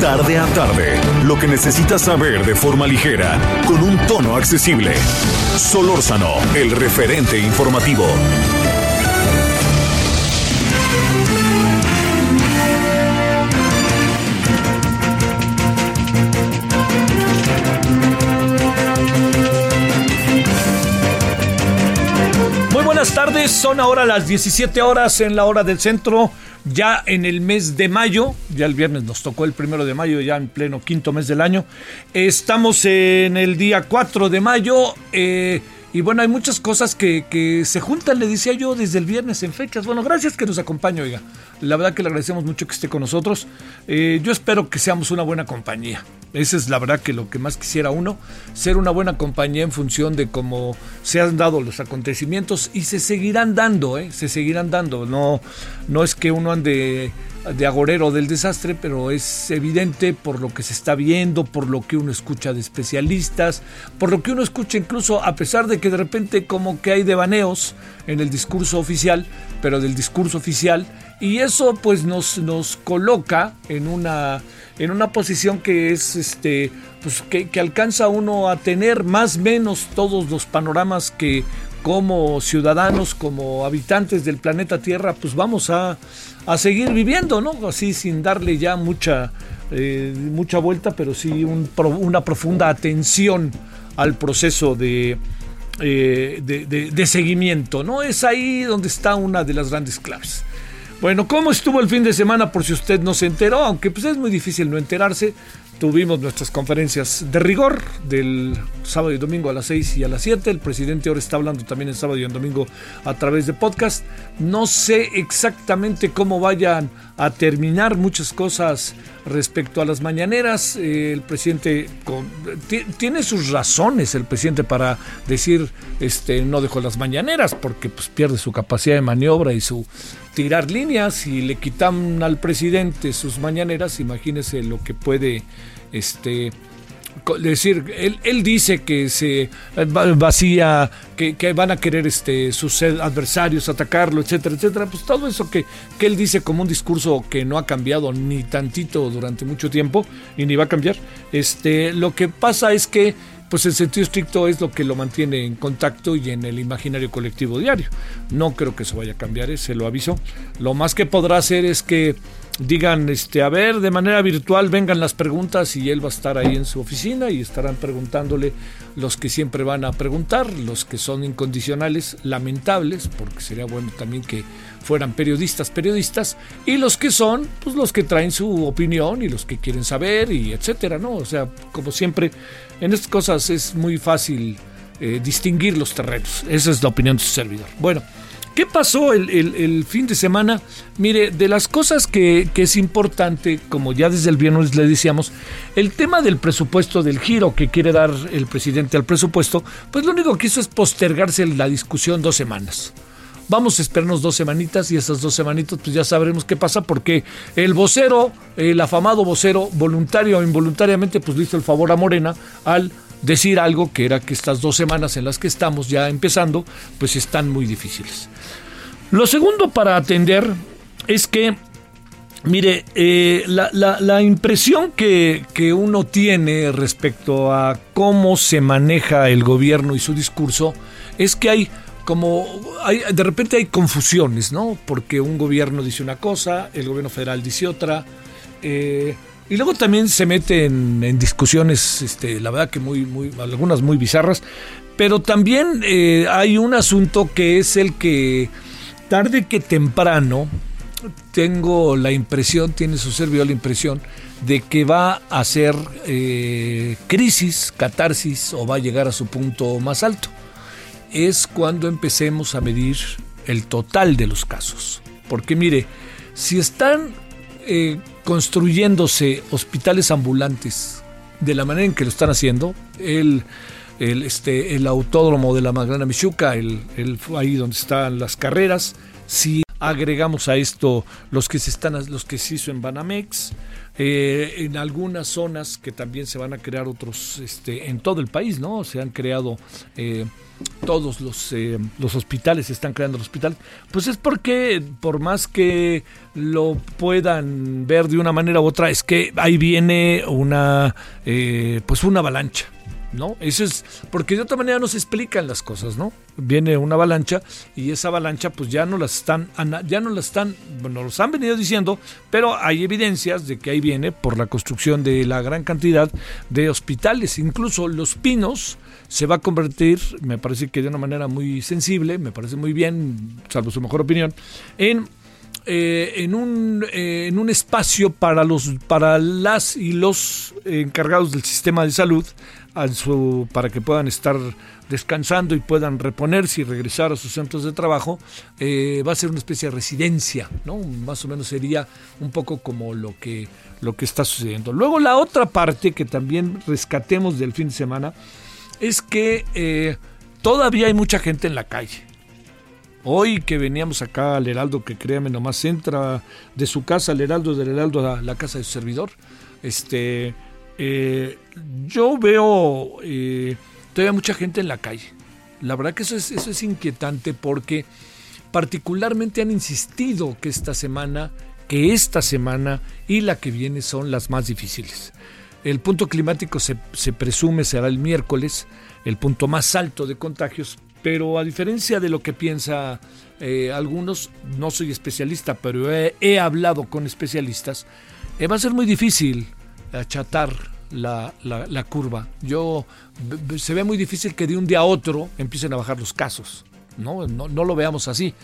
Tarde a tarde, lo que necesitas saber de forma ligera, con un tono accesible. Solórzano, el referente informativo. Muy buenas tardes, son ahora las 17 horas en la hora del centro, ya en el mes de mayo, ya el viernes nos tocó el primero de mayo, ya en pleno quinto mes del año. Estamos en el día 4 de mayo eh, y bueno, hay muchas cosas que, se juntan, le decía yo, desde el viernes en fechas. Bueno, gracias que nos acompañe, oiga. La verdad que le agradecemos mucho que esté con nosotros. Eh, yo espero que seamos una buena compañía. Esa es la verdad que lo que más quisiera uno, ser una buena compañía en función de cómo se han dado los acontecimientos y se seguirán dando, ¿eh? se seguirán dando. No, no es que uno ande de agorero del desastre, pero es evidente por lo que se está viendo, por lo que uno escucha de especialistas, por lo que uno escucha incluso a pesar de que de repente como que hay devaneos en el discurso oficial, pero del discurso oficial, y eso pues nos, nos coloca en una, en una posición que es este pues que, alcanza uno a tener más o menos todos los panoramas que como ciudadanos, como habitantes del planeta Tierra, pues vamos a, a seguir viviendo, ¿no? Así sin darle ya mucha, eh, mucha vuelta, pero sí un, una profunda atención al proceso eh, de, de, de seguimiento, ¿no? Es ahí donde está una de las grandes claves. Bueno, ¿cómo estuvo el fin de semana por si usted no se enteró? Aunque pues es muy difícil no enterarse. Tuvimos nuestras conferencias de rigor del sábado y domingo a las 6 y a las 7. El presidente ahora está hablando también el sábado y el domingo a través de podcast. No sé exactamente cómo vayan a terminar muchas cosas respecto a las mañaneras. Eh, el presidente tiene sus razones, el presidente, para decir este no dejó las mañaneras, porque pues pierde su capacidad de maniobra y su tirar líneas y le quitan al presidente sus mañaneras, imagínese lo que puede este decir, él, él, dice que se vacía, que, que, van a querer este, sus adversarios atacarlo, etcétera, etcétera. Pues todo eso que, que él dice como un discurso que no ha cambiado ni tantito durante mucho tiempo y ni va a cambiar. Este, lo que pasa es que pues en sentido estricto es lo que lo mantiene en contacto y en el imaginario colectivo diario. No creo que eso vaya a cambiar, ¿eh? se lo aviso. Lo más que podrá hacer es que digan, este, a ver, de manera virtual vengan las preguntas y él va a estar ahí en su oficina y estarán preguntándole los que siempre van a preguntar, los que son incondicionales, lamentables, porque sería bueno también que fueran periodistas, periodistas, y los que son, pues los que traen su opinión y los que quieren saber y etcétera, ¿no? O sea, como siempre, en estas cosas es muy fácil eh, distinguir los terrenos. Esa es la opinión de su servidor. Bueno. ¿Qué pasó el, fin de semana? Mire, de las cosas que, que, es importante, como ya desde el viernes le decíamos, el tema del presupuesto, del giro que quiere dar el presidente al presupuesto, pues lo único que hizo es postergarse la discusión dos semanas. Vamos a esperarnos dos semanitas y esas dos semanitas pues ya sabremos qué pasa porque el vocero, el afamado vocero, voluntario o involuntariamente, pues le hizo el favor a Morena al decir algo que era que estas dos semanas en las que estamos ya empezando, pues están muy difíciles. Lo segundo para atender es que, mire, eh, la, la, impresión que, que, uno tiene respecto a cómo se maneja el gobierno y su discurso es que hay como, hay, de repente hay confusiones, ¿no? Porque un gobierno dice una cosa, el gobierno federal dice otra. Eh, y luego también se mete en, discusiones, este, la verdad que muy, muy, algunas muy bizarras, pero también eh, hay un asunto que es el que tarde que temprano tengo la impresión, tiene su servidor la impresión de que va a ser eh, crisis, catarsis o va a llegar a su punto más alto. Es cuando empecemos a medir el total de los casos. Porque mire, si están eh, construyéndose hospitales ambulantes de la manera en que lo están haciendo, el, el, este, el autódromo de la Magrana Michuca, el, el, ahí donde están las carreras, si agregamos a esto los que se están los que se hizo en Banamex eh, en algunas zonas que también se van a crear otros este en todo el país no se han creado eh, todos los, eh, los hospitales están creando el hospital, pues es porque por más que lo puedan ver de una manera u otra, es que ahí viene una, pues una avalancha. ¿No? Eso es porque de otra manera no se explican las cosas, ¿no? Viene una avalancha y esa avalancha pues ya no las están ya no la están, bueno, los han venido diciendo, pero hay evidencias de que ahí viene por la construcción de la gran cantidad de hospitales, incluso Los Pinos se va a convertir, me parece que de una manera muy sensible, me parece muy bien, salvo su mejor opinión, en eh, en, un, eh, en un espacio para, los, para las y los encargados del sistema de salud para que puedan estar descansando y puedan reponerse y regresar a sus centros de trabajo, eh, va a ser una especie de residencia, ¿no? Más o menos sería un poco como lo que, lo que está sucediendo. Luego la otra parte que también rescatemos del fin de semana es que todavía hay mucha gente en la calle. Hoy que veníamos acá al Heraldo, que créame, nomás entra de su casa al Heraldo, del Heraldo a la casa de su servidor, este, eh, yo veo eh, todavía mucha gente en la calle. La verdad que eso es, eso es inquietante porque particularmente han insistido que esta semana, que esta semana y la que viene son las más difíciles. El punto climático se, presume será el miércoles, el punto más alto de contagios, pero a diferencia de lo que piensa eh, algunos, no soy especialista, pero he, hablado con especialistas, va a ser muy difícil achatar la, la, curva. Yo se ve muy difícil que de un día a otro empiecen a bajar los casos. ¿no? No, no lo veamos así.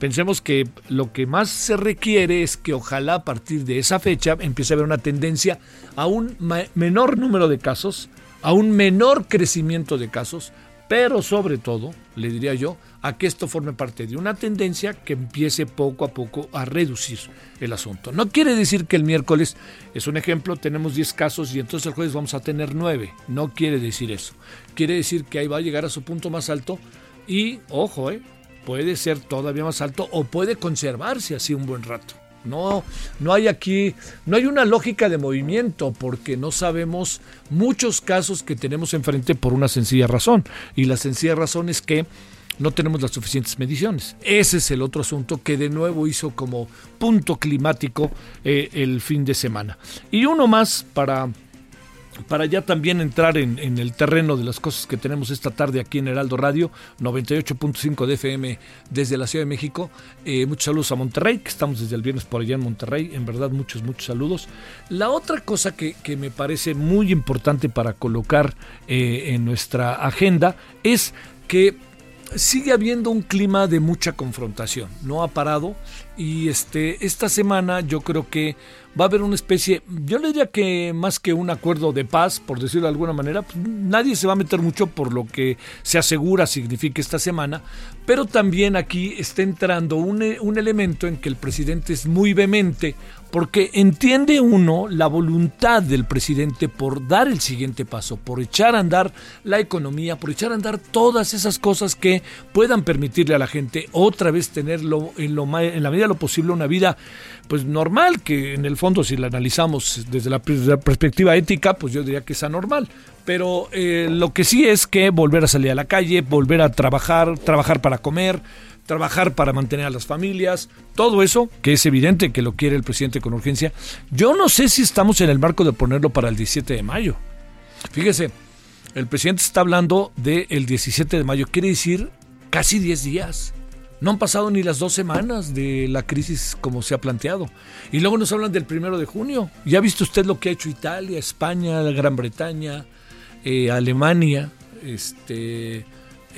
Pensemos que lo que más se requiere es que ojalá a partir de esa fecha empiece a haber una tendencia a un menor número de casos, a un menor crecimiento de casos, pero sobre todo, le diría yo, a que esto forme parte de una tendencia que empiece poco a poco a reducir el asunto. No quiere decir que el miércoles es un ejemplo, tenemos 10 casos y entonces el jueves vamos a tener 9. No quiere decir eso. Quiere decir que ahí va a llegar a su punto más alto y, ojo, eh, puede ser todavía más alto o puede conservarse así un buen rato. No, no hay aquí, no hay una lógica de movimiento porque no sabemos muchos casos que tenemos enfrente por una sencilla razón. Y la sencilla razón es que no tenemos las suficientes mediciones. Ese es el otro asunto que de nuevo hizo como punto climático eh, el fin de semana. Y uno más para para ya también entrar en, el terreno de las cosas que tenemos esta tarde aquí en Heraldo Radio, 98.5 de FM desde la Ciudad de México. Eh, muchos saludos a Monterrey, que estamos desde el viernes por allá en Monterrey. En verdad, muchos, muchos saludos. La otra cosa que, me parece muy importante para colocar eh, en nuestra agenda es que sigue habiendo un clima de mucha confrontación, no ha parado y este esta semana yo creo que va a haber una especie, yo le diría que más que un acuerdo de paz, por decirlo de alguna manera, pues, nadie se va a meter mucho por lo que se asegura significa esta semana, pero también aquí está entrando un, un elemento en que el presidente es muy vehemente porque entiende uno la voluntad del presidente por dar el siguiente paso, por echar a andar la economía, por echar a andar todas esas cosas que puedan permitirle a la gente otra vez tenerlo en, lo, en la medida de lo posible una vida pues normal, que en el fondo si la analizamos desde la, perspectiva ética, pues yo diría que es anormal. Pero eh, lo que sí es que volver a salir a la calle, volver a trabajar, trabajar para comer, trabajar para mantener a las familias, todo eso, que es evidente que lo quiere el presidente con urgencia. Yo no sé si estamos en el marco de ponerlo para el 17 de mayo. Fíjese, el presidente está hablando del 17 de mayo, quiere decir casi 10 días. No han pasado ni las dos semanas de la crisis como se ha planteado. Y luego nos hablan del primero de junio. ¿Ya ha visto usted lo que ha hecho Italia, España, Gran Bretaña, eh, Alemania? Este,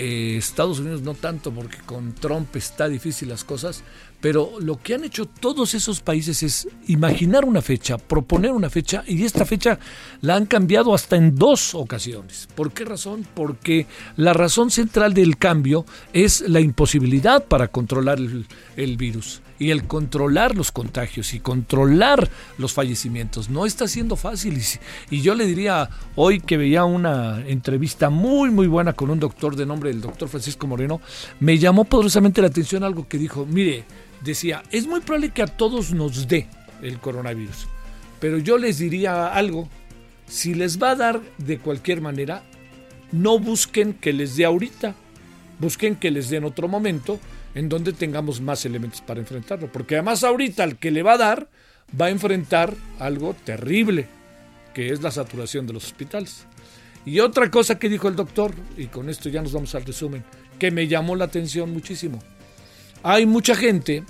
eh, Estados Unidos no tanto porque con Trump está difícil las cosas, pero lo que han hecho todos esos países es imaginar una fecha, proponer una fecha y esta fecha la han cambiado hasta en dos ocasiones. ¿Por qué razón? Porque la razón central del cambio es la imposibilidad para controlar el, el virus. Y el controlar los contagios y controlar los fallecimientos. No está siendo fácil. Y, yo le diría hoy que veía una entrevista muy, muy buena con un doctor de nombre, el doctor Francisco Moreno, me llamó poderosamente la atención algo que dijo, mire, decía, es muy probable que a todos nos dé el coronavirus, pero yo les diría algo, si les va a dar de cualquier manera, no busquen que les dé ahorita, busquen que les dé en otro momento en donde tengamos más elementos para enfrentarlo, porque además ahorita el que le va a dar va a enfrentar algo terrible, que es la saturación de los hospitales. Y otra cosa que dijo el doctor, y con esto ya nos vamos al resumen, que me llamó la atención muchísimo. Hay mucha gente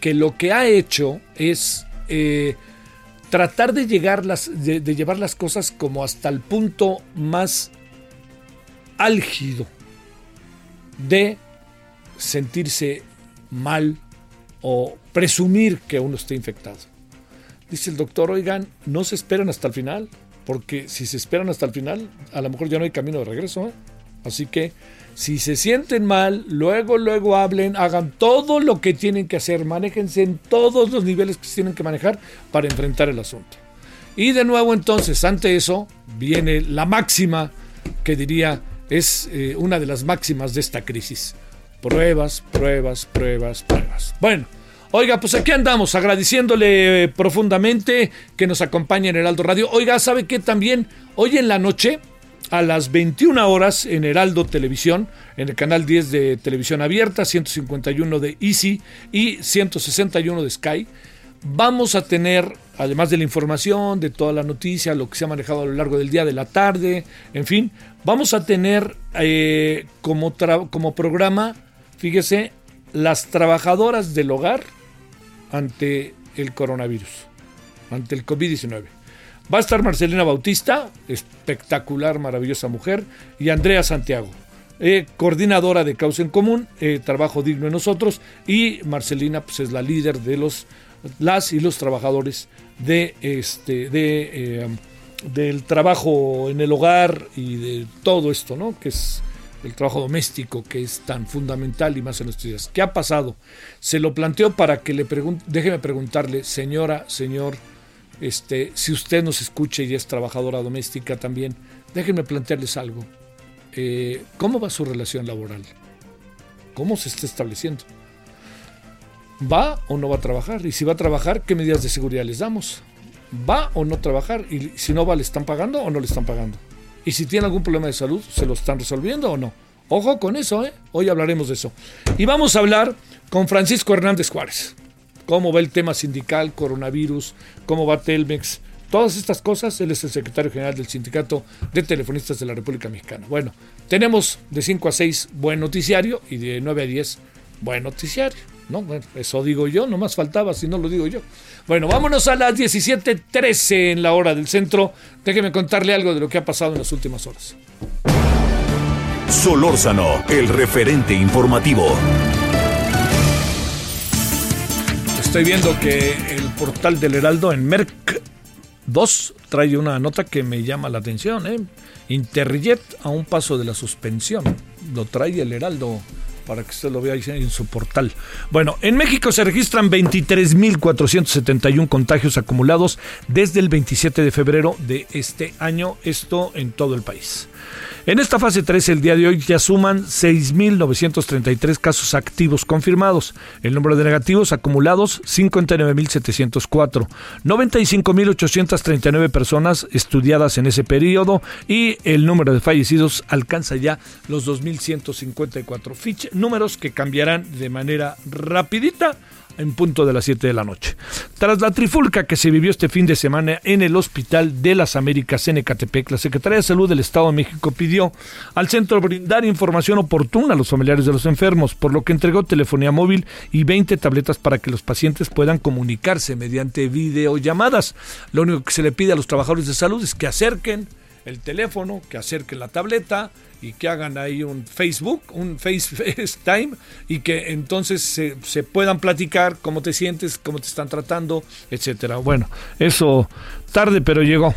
que lo que ha hecho es eh, tratar de, llegar las, de, llevar las cosas como hasta el punto más álgido de sentirse mal o presumir que uno está infectado. Dice el doctor, oigan, no se esperan hasta el final, porque si se esperan hasta el final, a lo mejor ya no hay camino de regreso. ¿eh? Así que si se sienten mal, luego, luego hablen, hagan todo lo que tienen que hacer, manéjense en todos los niveles que tienen que manejar para enfrentar el asunto. Y de nuevo entonces, ante eso, viene la máxima que diría es eh, una de las máximas de esta crisis. Pruebas, pruebas, pruebas, pruebas. Bueno, oiga, pues aquí andamos agradeciéndole profundamente que nos acompañe en Heraldo Radio. Oiga, ¿sabe qué también? Hoy en la noche a las 21 horas en Heraldo Televisión, en el canal 10 de Televisión Abierta, 151 de Easy y 161 de Sky. Vamos a tener, además de la información, de toda la noticia, lo que se ha manejado a lo largo del día, de la tarde, en fin, vamos a tener eh, como, como programa, fíjese, las trabajadoras del hogar ante el coronavirus, ante el COVID-19. Va a estar Marcelina Bautista, espectacular, maravillosa mujer, y Andrea Santiago, eh, coordinadora de Causa en Común, eh, Trabajo Digno en Nosotros, y Marcelina pues, es la líder de los las y los trabajadores de este de eh, del trabajo en el hogar y de todo esto, ¿no? Que es el trabajo doméstico que es tan fundamental y más en estos días. ¿Qué ha pasado? Se lo planteo para que le pregunte, déjeme preguntarle, señora, señor, este, si usted nos escucha y es trabajadora doméstica también, déjenme plantearles algo. Eh, ¿Cómo va su relación laboral? ¿Cómo se está estableciendo? ¿Va o no va a trabajar? Y si va a trabajar, ¿qué medidas de seguridad les damos? ¿Va o no trabajar? Y si no va, ¿le están pagando o no le están pagando? Y si tiene algún problema de salud, ¿se lo están resolviendo o no? Ojo con eso, ¿eh? Hoy hablaremos de eso. Y vamos a hablar con Francisco Hernández Juárez cómo va el tema sindical, coronavirus, cómo va Telmex, todas estas cosas. Él es el secretario general del Sindicato de Telefonistas de la República Mexicana. Bueno, tenemos de 5 a 6 buen noticiario y de 9 a 10 buen noticiario. No, eso digo yo, no más faltaba si no lo digo yo. Bueno, vámonos a las 17:13 en la hora del centro. Déjeme contarle algo de lo que ha pasado en las últimas horas. Solórzano, el referente informativo. Estoy viendo que el portal del Heraldo en Merck 2 trae una nota que me llama la atención. ¿eh? Interjet a un paso de la suspensión. Lo trae el Heraldo para que usted lo vea en su portal. Bueno, en México se registran 23.471 contagios acumulados desde el 27 de febrero de este año, esto en todo el país. En esta fase 3, el día de hoy ya suman 6.933 casos activos confirmados. El número de negativos acumulados, 59.704. 95.839 personas estudiadas en ese periodo y el número de fallecidos alcanza ya los 2.154. números que cambiarán de manera rapidita en punto de las 7 de la noche. Tras la trifulca que se vivió este fin de semana en el Hospital de las Américas en Ecatepec, la Secretaría de Salud del Estado de México pidió al centro brindar información oportuna a los familiares de los enfermos, por lo que entregó telefonía móvil y 20 tabletas para que los pacientes puedan comunicarse mediante videollamadas. Lo único que se le pide a los trabajadores de salud es que acerquen el teléfono, que acerquen la tableta y que hagan ahí un Facebook, un FaceTime y que entonces se, se, puedan platicar cómo te sientes, cómo te están tratando, etcétera. Bueno, eso tarde pero llegó.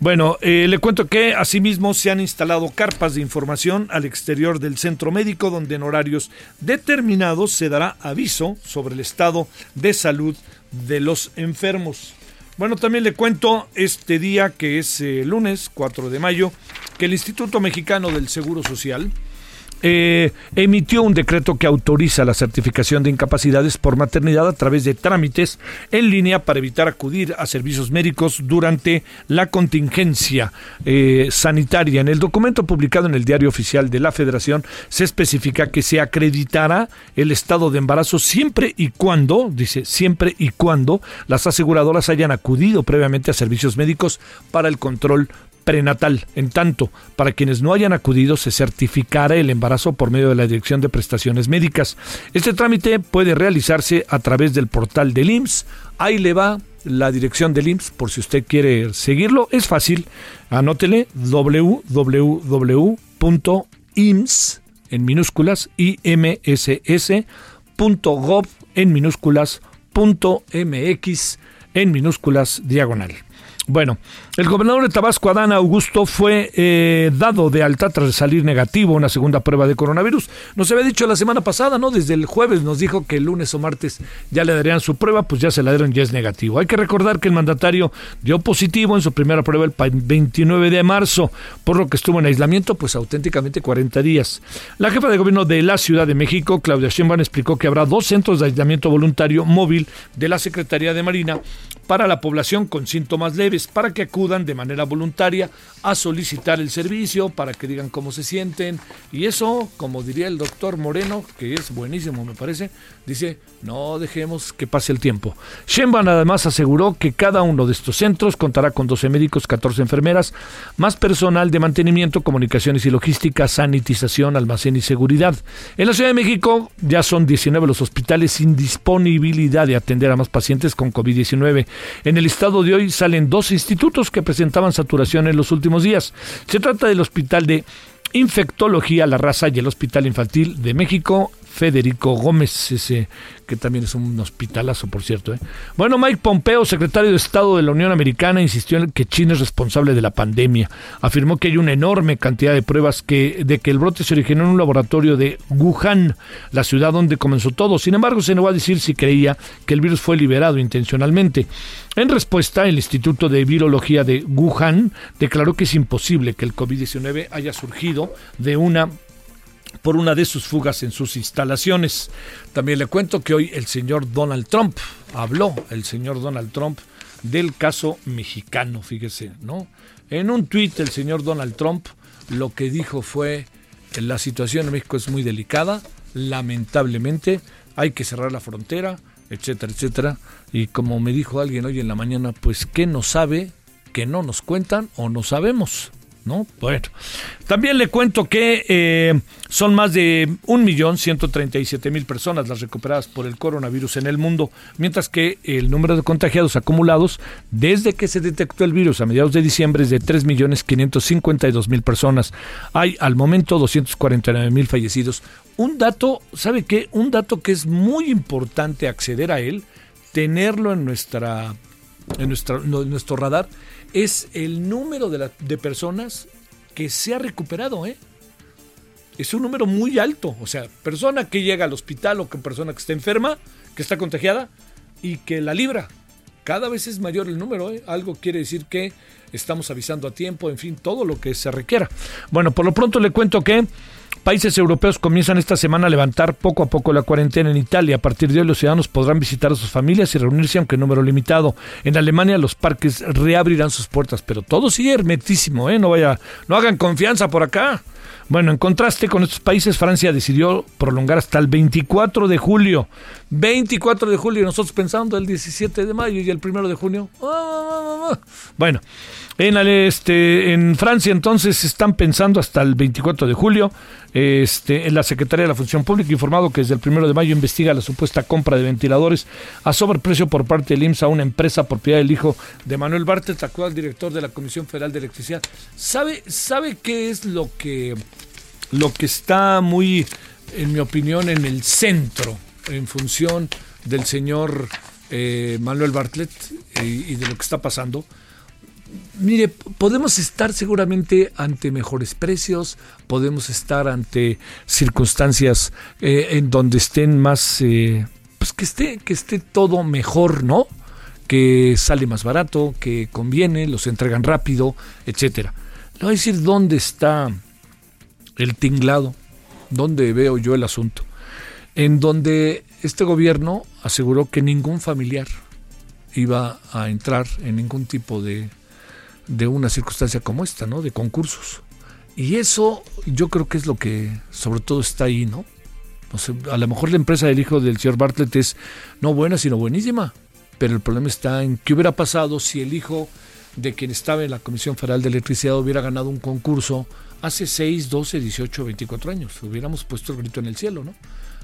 Bueno, eh, le cuento que asimismo se han instalado carpas de información al exterior del centro médico donde en horarios determinados se dará aviso sobre el estado de salud de los enfermos. Bueno, también le cuento este día que es eh, lunes 4 de mayo que el Instituto Mexicano del Seguro Social eh, emitió un decreto que autoriza la certificación de incapacidades por maternidad a través de trámites en línea para evitar acudir a servicios médicos durante la contingencia eh, sanitaria. En el documento publicado en el Diario Oficial de la Federación se especifica que se acreditará el estado de embarazo siempre y cuando, dice, siempre y cuando las aseguradoras hayan acudido previamente a servicios médicos para el control prenatal. En tanto, para quienes no hayan acudido, se certificará el embarazo por medio de la Dirección de Prestaciones Médicas. Este trámite puede realizarse a través del portal del IMSS. Ahí le va la dirección del IMSS por si usted quiere seguirlo. Es fácil. Anótele www.ims en minúsculas imss.gov en minúsculas .mx en minúsculas diagonal. Bueno, el gobernador de Tabasco, Adán Augusto, fue eh, dado de alta tras salir negativo una segunda prueba de coronavirus. Nos había dicho la semana pasada, ¿no? Desde el jueves nos dijo que el lunes o martes ya le darían su prueba, pues ya se la dieron, ya es negativo. Hay que recordar que el mandatario dio positivo en su primera prueba el 29 de marzo, por lo que estuvo en aislamiento, pues auténticamente 40 días. La jefa de gobierno de la Ciudad de México, Claudia Sheinbaum, explicó que habrá dos centros de aislamiento voluntario móvil de la Secretaría de Marina para la población con síntomas leves, para que acudan de manera voluntaria a solicitar el servicio, para que digan cómo se sienten. Y eso, como diría el doctor Moreno, que es buenísimo me parece, dice, no dejemos que pase el tiempo. Shenban además aseguró que cada uno de estos centros contará con 12 médicos, 14 enfermeras, más personal de mantenimiento, comunicaciones y logística, sanitización, almacén y seguridad. En la Ciudad de México ya son 19 los hospitales sin disponibilidad de atender a más pacientes con COVID-19. En el estado de hoy salen dos institutos que presentaban saturación en los últimos días. Se trata del Hospital de Infectología La Raza y el Hospital Infantil de México Federico Gómez, ese que también es un hospitalazo, por cierto. ¿eh? Bueno, Mike Pompeo, secretario de Estado de la Unión Americana, insistió en que China es responsable de la pandemia. Afirmó que hay una enorme cantidad de pruebas que, de que el brote se originó en un laboratorio de Wuhan, la ciudad donde comenzó todo. Sin embargo, se negó a decir si creía que el virus fue liberado intencionalmente. En respuesta, el Instituto de Virología de Wuhan declaró que es imposible que el COVID-19 haya surgido de una por una de sus fugas en sus instalaciones. También le cuento que hoy el señor Donald Trump habló, el señor Donald Trump, del caso mexicano, fíjese, ¿no? En un tuit el señor Donald Trump lo que dijo fue, la situación en México es muy delicada, lamentablemente hay que cerrar la frontera, etcétera, etcétera. Y como me dijo alguien hoy en la mañana, pues ¿qué no sabe que no nos cuentan o no sabemos? ¿No? Bueno, también le cuento que eh, son más de 1.137.000 personas las recuperadas por el coronavirus en el mundo, mientras que el número de contagiados acumulados desde que se detectó el virus a mediados de diciembre es de 3.552.000 personas. Hay al momento 249.000 fallecidos. Un dato, ¿sabe qué? Un dato que es muy importante acceder a él, tenerlo en nuestra en, nuestra, en nuestro radar es el número de, de personas que se ha recuperado, ¿eh? Es un número muy alto. O sea, persona que llega al hospital o persona que está enferma, que está contagiada y que la libra. Cada vez es mayor el número, ¿eh? Algo quiere decir que estamos avisando a tiempo, en fin, todo lo que se requiera. Bueno, por lo pronto le cuento que Países europeos comienzan esta semana a levantar poco a poco la cuarentena en Italia. A partir de hoy los ciudadanos podrán visitar a sus familias y reunirse aunque en número limitado. En Alemania los parques reabrirán sus puertas, pero todo sigue hermetísimo, ¿eh? No vaya, no hagan confianza por acá. Bueno, en contraste con estos países, Francia decidió prolongar hasta el 24 de julio. 24 de julio, nosotros pensando el 17 de mayo y el 1 de junio. Ah, ah, ah, bueno, en, este, en Francia entonces están pensando hasta el 24 de julio. Este, la Secretaría de la Función Pública informado que desde el 1 de mayo investiga la supuesta compra de ventiladores a sobreprecio por parte del IMSS a una empresa propiedad del hijo de Manuel Bartet, actual director de la Comisión Federal de Electricidad. ¿Sabe, sabe qué es lo que, lo que está muy, en mi opinión, en el centro en función del señor eh, Manuel Bartlett eh, y de lo que está pasando? Mire, podemos estar seguramente ante mejores precios, podemos estar ante circunstancias eh, en donde estén más, eh, pues que esté, que esté todo mejor, ¿no? Que sale más barato, que conviene, los entregan rápido, etcétera. Le voy a decir dónde está el tinglado, dónde veo yo el asunto. En donde este gobierno aseguró que ningún familiar iba a entrar en ningún tipo de, de una circunstancia como esta, ¿no? De concursos. Y eso yo creo que es lo que sobre todo está ahí, ¿no? a lo mejor la empresa del hijo del señor Bartlett es no buena, sino buenísima. Pero el problema está en qué hubiera pasado si el hijo de quien estaba en la Comisión Federal de Electricidad hubiera ganado un concurso hace 6, 12, 18, 24 años. Hubiéramos puesto el grito en el cielo, ¿no?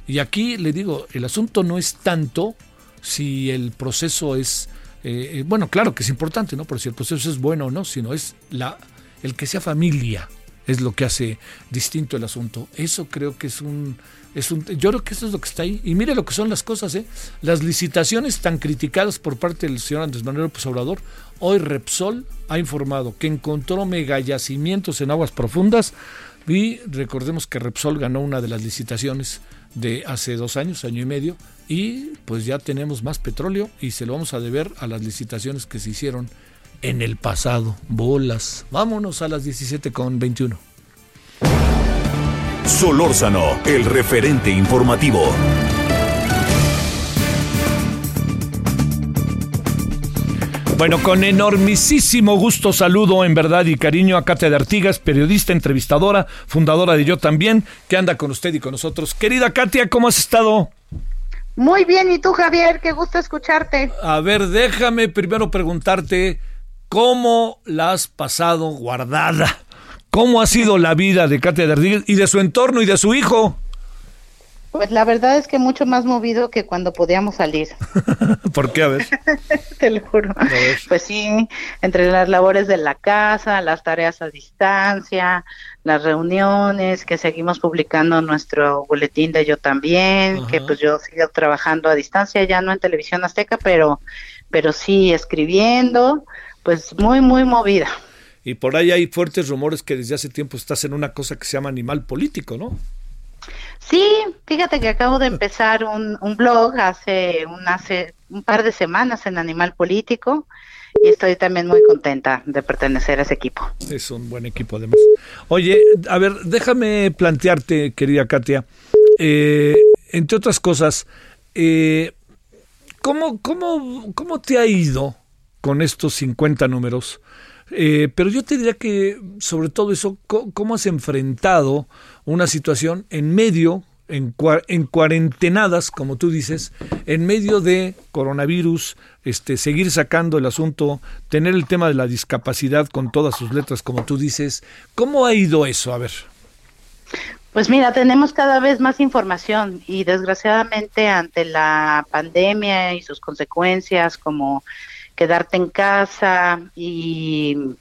Y aquí le digo, el asunto no es tanto si el proceso es, eh, eh, bueno, claro que es importante, ¿no? Pero si el proceso es bueno o no, sino es la, el que sea familia, es lo que hace distinto el asunto. Eso creo que es un, es un, yo creo que eso es lo que está ahí. Y mire lo que son las cosas, ¿eh? Las licitaciones tan criticadas por parte del señor Andrés Manuel López Obrador, hoy Repsol ha informado que encontró megayacimientos en aguas profundas y recordemos que Repsol ganó una de las licitaciones de hace dos años, año y medio, y pues ya tenemos más petróleo y se lo vamos a deber a las licitaciones que se hicieron en el pasado. Bolas. Vámonos a las 17 con 21. Solórzano, el referente informativo. Bueno, con enormisísimo gusto saludo en verdad y cariño a Katia de Artigas, periodista, entrevistadora, fundadora de Yo también, que anda con usted y con nosotros. Querida Katia, ¿cómo has estado? Muy bien, ¿y tú Javier? Qué gusto escucharte. A ver, déjame primero preguntarte, ¿cómo la has pasado guardada? ¿Cómo ha sido la vida de Katia de Artigas y de su entorno y de su hijo? Pues la verdad es que mucho más movido que cuando podíamos salir. ¿Por qué? A ver. Te lo juro. Pues sí, entre las labores de la casa, las tareas a distancia, las reuniones, que seguimos publicando nuestro boletín de Yo también, que pues yo sigo trabajando a distancia, ya no en Televisión Azteca, pero, pero sí escribiendo, pues muy, muy movida. Y por ahí hay fuertes rumores que desde hace tiempo estás en una cosa que se llama animal político, ¿no? Sí, fíjate que acabo de empezar un, blog hace, un, hace un par de semanas en Animal Político y estoy también muy contenta de pertenecer a ese equipo. Es un buen equipo además. Oye, a ver, déjame plantearte, querida Katia, eh, entre otras cosas, eh, ¿cómo, cómo, ¿cómo te ha ido con estos 50 números? Eh, pero yo te diría que sobre todo eso, ¿cómo has enfrentado una situación en medio, en, en cuarentenadas, como tú dices, en medio de coronavirus, este, seguir sacando el asunto, tener el tema de la discapacidad con todas sus letras, como tú dices? ¿Cómo ha ido eso? A ver. Pues mira, tenemos cada vez más información y desgraciadamente ante la pandemia y sus consecuencias como quedarte en casa y,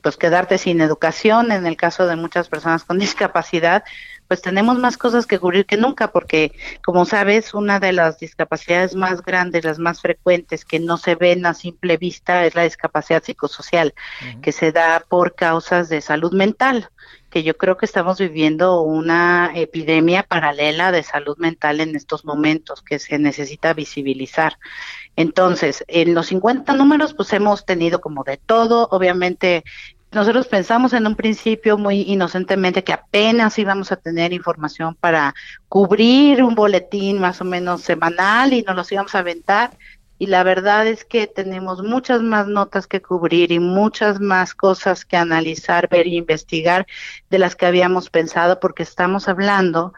pues quedarte sin educación en el caso de muchas personas con discapacidad, pues tenemos más cosas que cubrir que nunca, porque como sabes, una de las discapacidades más grandes, las más frecuentes, que no se ven a simple vista, es la discapacidad psicosocial, que se da por causas de salud mental, que yo creo que estamos viviendo una epidemia paralela de salud mental en estos momentos que se necesita visibilizar. Entonces, en los 50 números, pues hemos tenido como de todo. Obviamente, nosotros pensamos en un principio muy inocentemente que apenas íbamos a tener información para cubrir un boletín más o menos semanal y nos los íbamos a aventar. Y la verdad es que tenemos muchas más notas que cubrir y muchas más cosas que analizar, ver e investigar de las que habíamos pensado, porque estamos hablando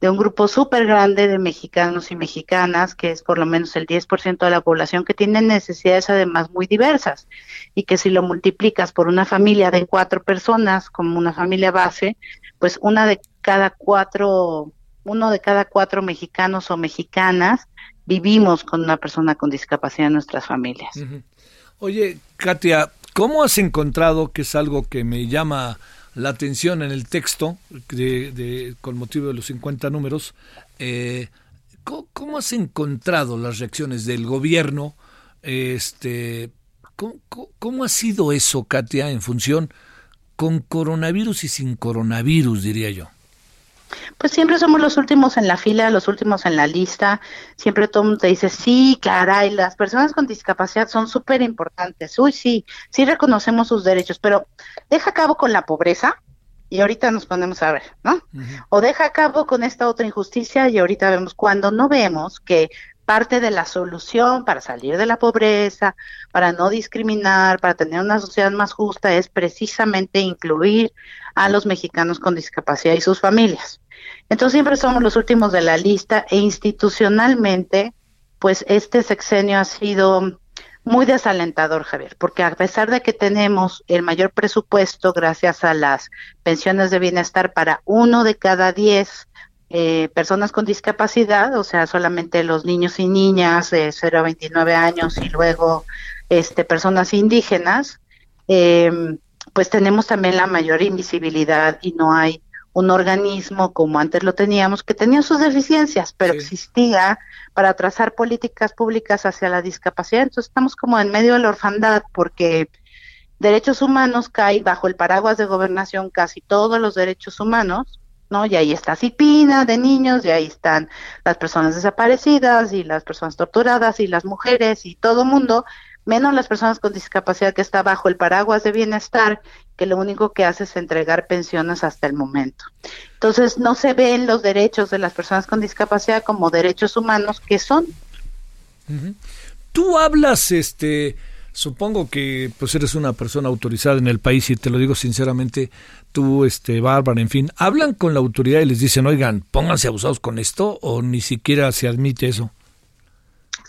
de un grupo súper grande de mexicanos y mexicanas, que es por lo menos el 10% de la población, que tienen necesidades además muy diversas y que si lo multiplicas por una familia de cuatro personas, como una familia base, pues una de cada cuatro, uno de cada cuatro mexicanos o mexicanas vivimos con una persona con discapacidad en nuestras familias. Oye, Katia, ¿cómo has encontrado, que es algo que me llama la atención en el texto con motivo de los 50 números. Eh, ¿cómo, has encontrado las reacciones del gobierno? Este, ¿Cómo, ha sido eso, Katia, en función con coronavirus y sin coronavirus, diría yo? Pues siempre somos los últimos en la fila, los últimos en la lista. Siempre todo el mundo te dice, sí, caray, las personas con discapacidad son súper importantes. Uy, sí, sí reconocemos sus derechos, pero deja a cabo con la pobreza y ahorita nos ponemos a ver, ¿no? O deja a cabo con esta otra injusticia y ahorita vemos cuando no vemos que parte de la solución para salir de la pobreza, para no discriminar, para tener una sociedad más justa, es precisamente incluir a los mexicanos con discapacidad y sus familias. Entonces siempre somos los últimos de la lista e institucionalmente, pues este sexenio ha sido muy desalentador, Javier, porque a pesar de que tenemos el mayor presupuesto gracias a las pensiones de bienestar para uno de cada diez eh, personas con discapacidad, o sea, solamente los niños y niñas de 0 a 29 años y luego este, personas indígenas, em, pues tenemos también la mayor invisibilidad y no hay un organismo como antes lo teníamos, que tenía sus deficiencias, pero existía para trazar políticas públicas hacia la discapacidad. Entonces estamos como en medio de la orfandad porque derechos humanos cae bajo el paraguas de gobernación casi todos los derechos humanos ¿no? Y ahí está Cipina de niños, y ahí están las personas desaparecidas, y las personas torturadas, y las mujeres, y todo mundo, menos las personas con discapacidad que está bajo el paraguas de bienestar, que lo único que hace es entregar pensiones hasta el momento. Entonces, no se ven los derechos de las personas con discapacidad como derechos humanos que son. Tú hablas, este, supongo que pues eres una persona autorizada en el país y te lo digo sinceramente, tú, este, Bárbara, en fin, hablan con la autoridad y les dicen, oigan, pónganse abusados con esto o ni siquiera se admite eso.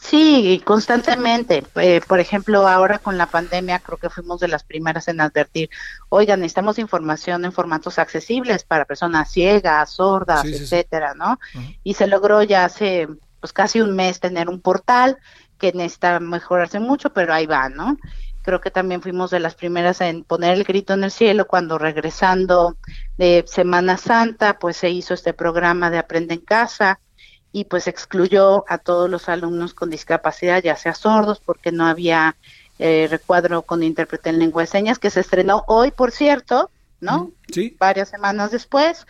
Sí, constantemente. Eh, por ejemplo, ahora con la pandemia creo que fuimos de las primeras en advertir, oigan, necesitamos información en formatos accesibles para personas ciegas, sordas, etcétera, ¿no? Y se logró ya hace pues casi un mes tener un portal que necesita mejorarse mucho, pero ahí va, ¿no? Creo que también fuimos de las primeras en poner el grito en el cielo cuando regresando de Semana Santa, pues se hizo este programa de Aprende en Casa y pues excluyó a todos los alumnos con discapacidad, ya sea sordos, porque no había eh, recuadro con intérprete en lengua de señas, que se estrenó hoy, por cierto, ¿no? Sí. Varias semanas después.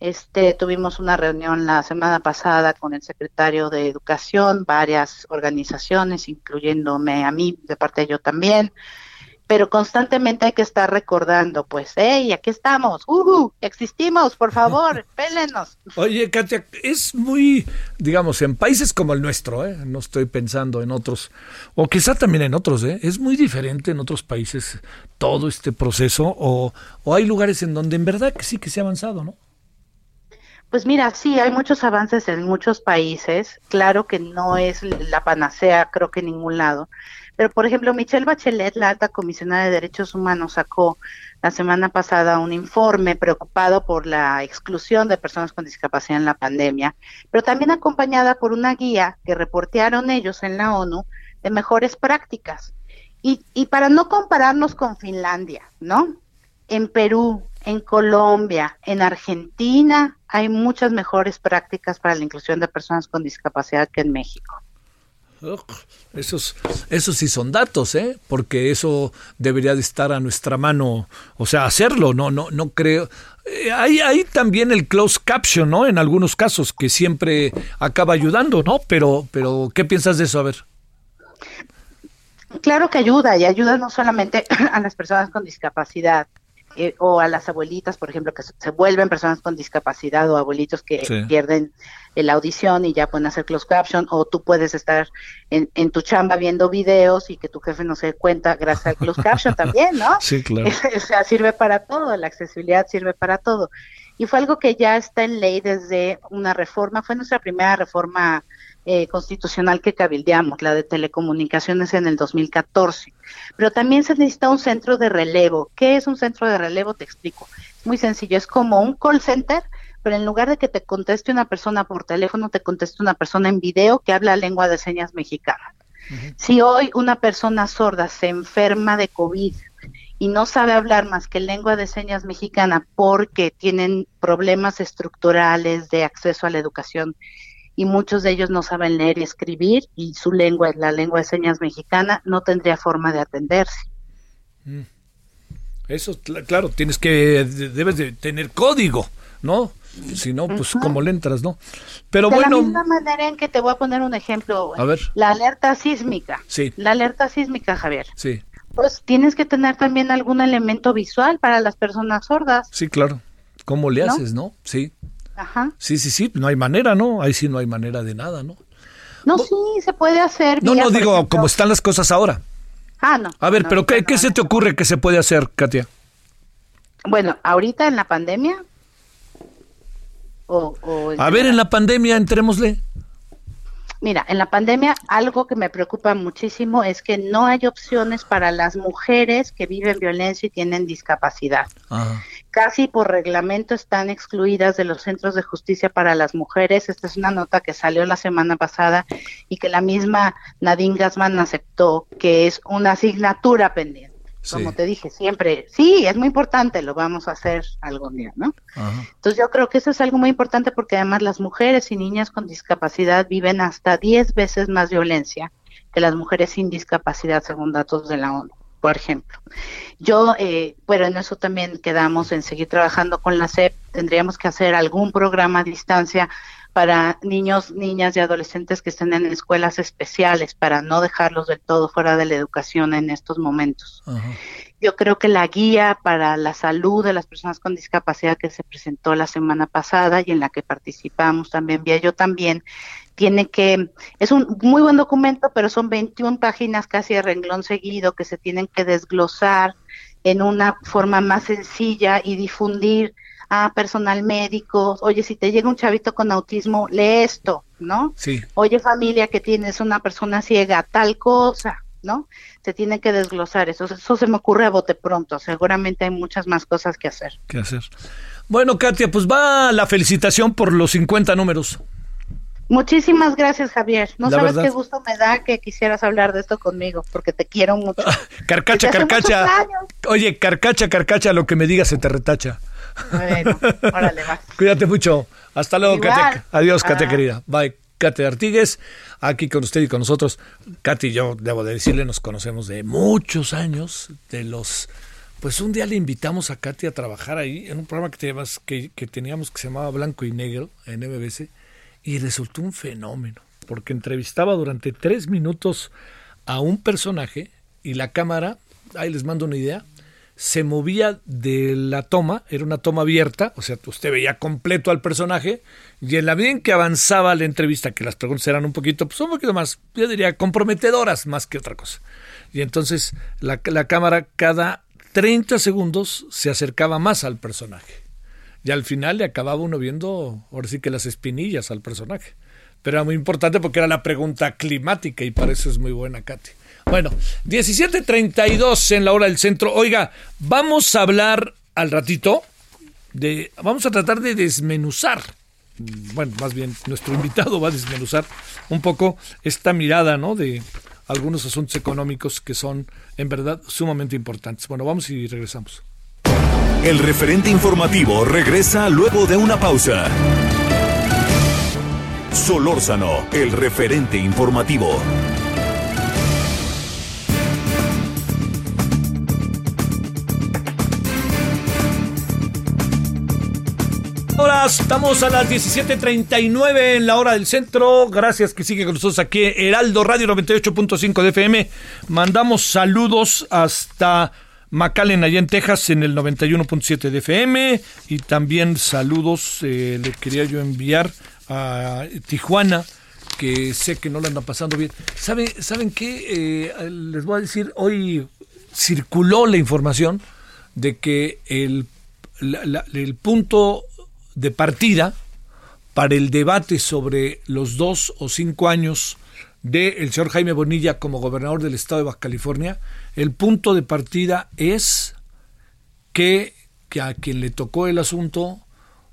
Este, tuvimos una reunión la semana pasada con el secretario de Educación, varias organizaciones, incluyéndome a mí, de parte de yo también, pero constantemente hay que estar recordando, pues, hey, aquí estamos, uh, existimos, por favor, pélenos. Oye, Katia, es muy, digamos, en países como el nuestro, ¿eh? no estoy pensando en otros, o quizá también en otros, ¿eh? es muy diferente en otros países todo este proceso, o, o hay lugares en donde en verdad que sí que se ha avanzado, ¿no? Pues mira, sí, hay muchos avances en muchos países. Claro que no es la panacea, creo que en ningún lado. Pero, por ejemplo, Michelle Bachelet, la alta comisionada de derechos humanos, sacó la semana pasada un informe preocupado por la exclusión de personas con discapacidad en la pandemia, pero también acompañada por una guía que reportearon ellos en la ONU de mejores prácticas. Y, y para no compararnos con Finlandia, ¿no? En Perú, en Colombia, en Argentina, hay muchas mejores prácticas para la inclusión de personas con discapacidad que en México. esos, esos sí son datos, ¿eh? Porque eso debería de estar a nuestra mano, o sea, hacerlo, no, no, no creo. Eh, hay, hay también el closed caption, ¿no? En algunos casos que siempre acaba ayudando, ¿no? Pero, pero, ¿qué piensas de eso? A ver. Claro que ayuda y ayuda no solamente a las personas con discapacidad, eh, o a las abuelitas, por ejemplo, que se vuelven personas con discapacidad o abuelitos que pierden la audición y ya pueden hacer closed caption, o tú puedes estar en, en, tu chamba viendo videos y que tu jefe no se dé cuenta gracias al closed caption también, ¿no? Sí, claro. o sea, sirve para todo, la accesibilidad sirve para todo. Y fue algo que ya está en ley desde una reforma, fue nuestra primera reforma eh, constitucional que cabildeamos, la de telecomunicaciones en el 2014. Pero también se necesita un centro de relevo. ¿Qué es un centro de relevo? Te explico. Es muy sencillo, es como un call center, pero en lugar de que te conteste una persona por teléfono, te conteste una persona en video que habla lengua de señas mexicana. Si hoy una persona sorda se enferma de COVID y no sabe hablar más que lengua de señas mexicana porque tienen problemas estructurales de acceso a la educación y muchos de ellos no saben leer y escribir y su lengua es la lengua de señas mexicana, no tendría forma de atenderse. Mm. Eso, claro, tienes que, debes de tener código, ¿no? Si no, pues como le entras, ¿no? Pero bueno. De la misma manera en que te voy a poner un ejemplo. A ver. La alerta sísmica. Sí. La alerta sísmica, Javier. Sí. Pues tienes que tener también algún elemento visual para las personas sordas. Sí, claro. ¿Cómo le haces, no? Sí. Ajá. Sí, sí, sí. No hay manera, ¿no? Ahí sí no hay manera de nada, ¿no? No, sí, se puede hacer. No, no, digo, como están las cosas ahora. Ah, no. A ver, pero ¿qué, ¿qué se te ocurre que se puede hacer, Katia? Bueno, ahorita en la pandemia. O, a ver, en la pandemia, entrémosle. Mira, en la pandemia algo que me preocupa muchísimo es que no hay opciones para las mujeres que viven violencia y tienen discapacidad. Casi por reglamento están excluidas de los centros de justicia para las mujeres. Esta es una nota que salió la semana pasada y que la misma Nadine Gassman aceptó que es una asignatura pendiente como te dije siempre, sí, es muy importante, lo vamos a hacer algún día, ¿no? Entonces yo creo que eso es algo muy importante porque además las mujeres y niñas con discapacidad viven hasta 10 veces más violencia que las mujeres sin discapacidad, según datos de la ONU, por ejemplo. Yo, eh, pero en eso también quedamos en seguir trabajando con la SEP, tendríamos que hacer algún programa a distancia para niños, niñas y adolescentes que estén en escuelas especiales, para no dejarlos del todo fuera de la educación en estos momentos. Yo creo que la guía para la salud de las personas con discapacidad que se presentó la semana pasada y en la que participamos también, vía yo también, tiene que, es un muy buen documento, pero son 21 páginas casi de renglón seguido que se tienen que desglosar en una forma más sencilla y difundir a personal médico, oye, si te llega un chavito con autismo, lee esto, ¿no? Sí. Oye, familia que tienes una persona ciega, tal cosa, ¿no? Se tiene que desglosar eso. Eso se me ocurre a bote pronto. Seguramente hay muchas más cosas que hacer. ¿Qué hacer? Bueno, Katia, pues va la felicitación por los 50 números. Muchísimas gracias, Javier. No sabes qué gusto me da que quisieras hablar de esto conmigo, porque te quiero mucho. carcacha, carcacha. Oye, carcacha, carcacha, lo que me digas se te retacha. Bueno, órale, va. Cuídate mucho. Hasta luego, Kate. Adiós, Kate querida. Bye. Kate Artigues, aquí con usted y con nosotros. Katy y yo, debo de decirle, nos conocemos de muchos años, de los... Pues un día le invitamos a Katy a trabajar ahí en un programa que teníamos que, que, teníamos que se llamaba Blanco y Negro en MBC y resultó un fenómeno, porque entrevistaba durante tres minutos a un personaje y la cámara, ahí les mando una idea, se movía de la toma, era una toma abierta, o sea, usted veía completo al personaje, y en la medida en que avanzaba la entrevista, que las preguntas eran un poquito, pues un poquito más, yo diría, comprometedoras más que otra cosa. Y entonces la, la cámara cada 30 segundos se acercaba más al personaje. Y al final le acababa uno viendo, ahora sí que las espinillas al personaje. Pero era muy importante porque era la pregunta climática y para eso es muy buena, Katy. Bueno, 17.32 en la hora del centro. Oiga, vamos a hablar al ratito de. Vamos a tratar de desmenuzar. Bueno, más bien, nuestro invitado va a desmenuzar un poco esta mirada, ¿no? De algunos asuntos económicos que son, en verdad, sumamente importantes. Bueno, vamos y regresamos. El referente informativo regresa luego de una pausa. Solórzano, el referente informativo. Estamos a las 17.39 en la hora del centro. Gracias que sigue con nosotros aquí Heraldo Radio 98.5 de FM. Mandamos saludos hasta McAllen, allá en Texas, en el 91.7 de FM. Y también saludos eh, le quería yo enviar a Tijuana, que sé que no la andan pasando bien. ¿Saben, ¿saben qué? Eh, les voy a decir, hoy circuló la información de que el, el punto de partida para el debate sobre los dos o cinco años del señor Jaime Bonilla como gobernador del estado de Baja California, el punto de partida es que, que a quien le tocó el asunto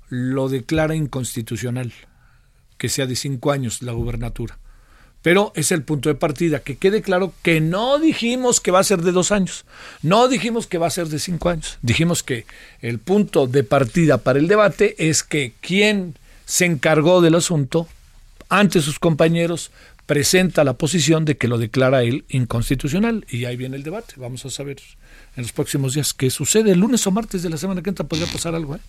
lo declara inconstitucional, que sea de cinco años la gubernatura. Pero es el punto de partida, que quede claro que no dijimos que va a ser de dos años, no dijimos que va a ser de cinco años, dijimos que el punto de partida para el debate es que quien se encargó del asunto ante sus compañeros presenta la posición de que lo declara él inconstitucional y ahí viene el debate. Vamos a saber en los próximos días qué sucede. El lunes o martes de la semana que entra podría pasar algo. ¿eh?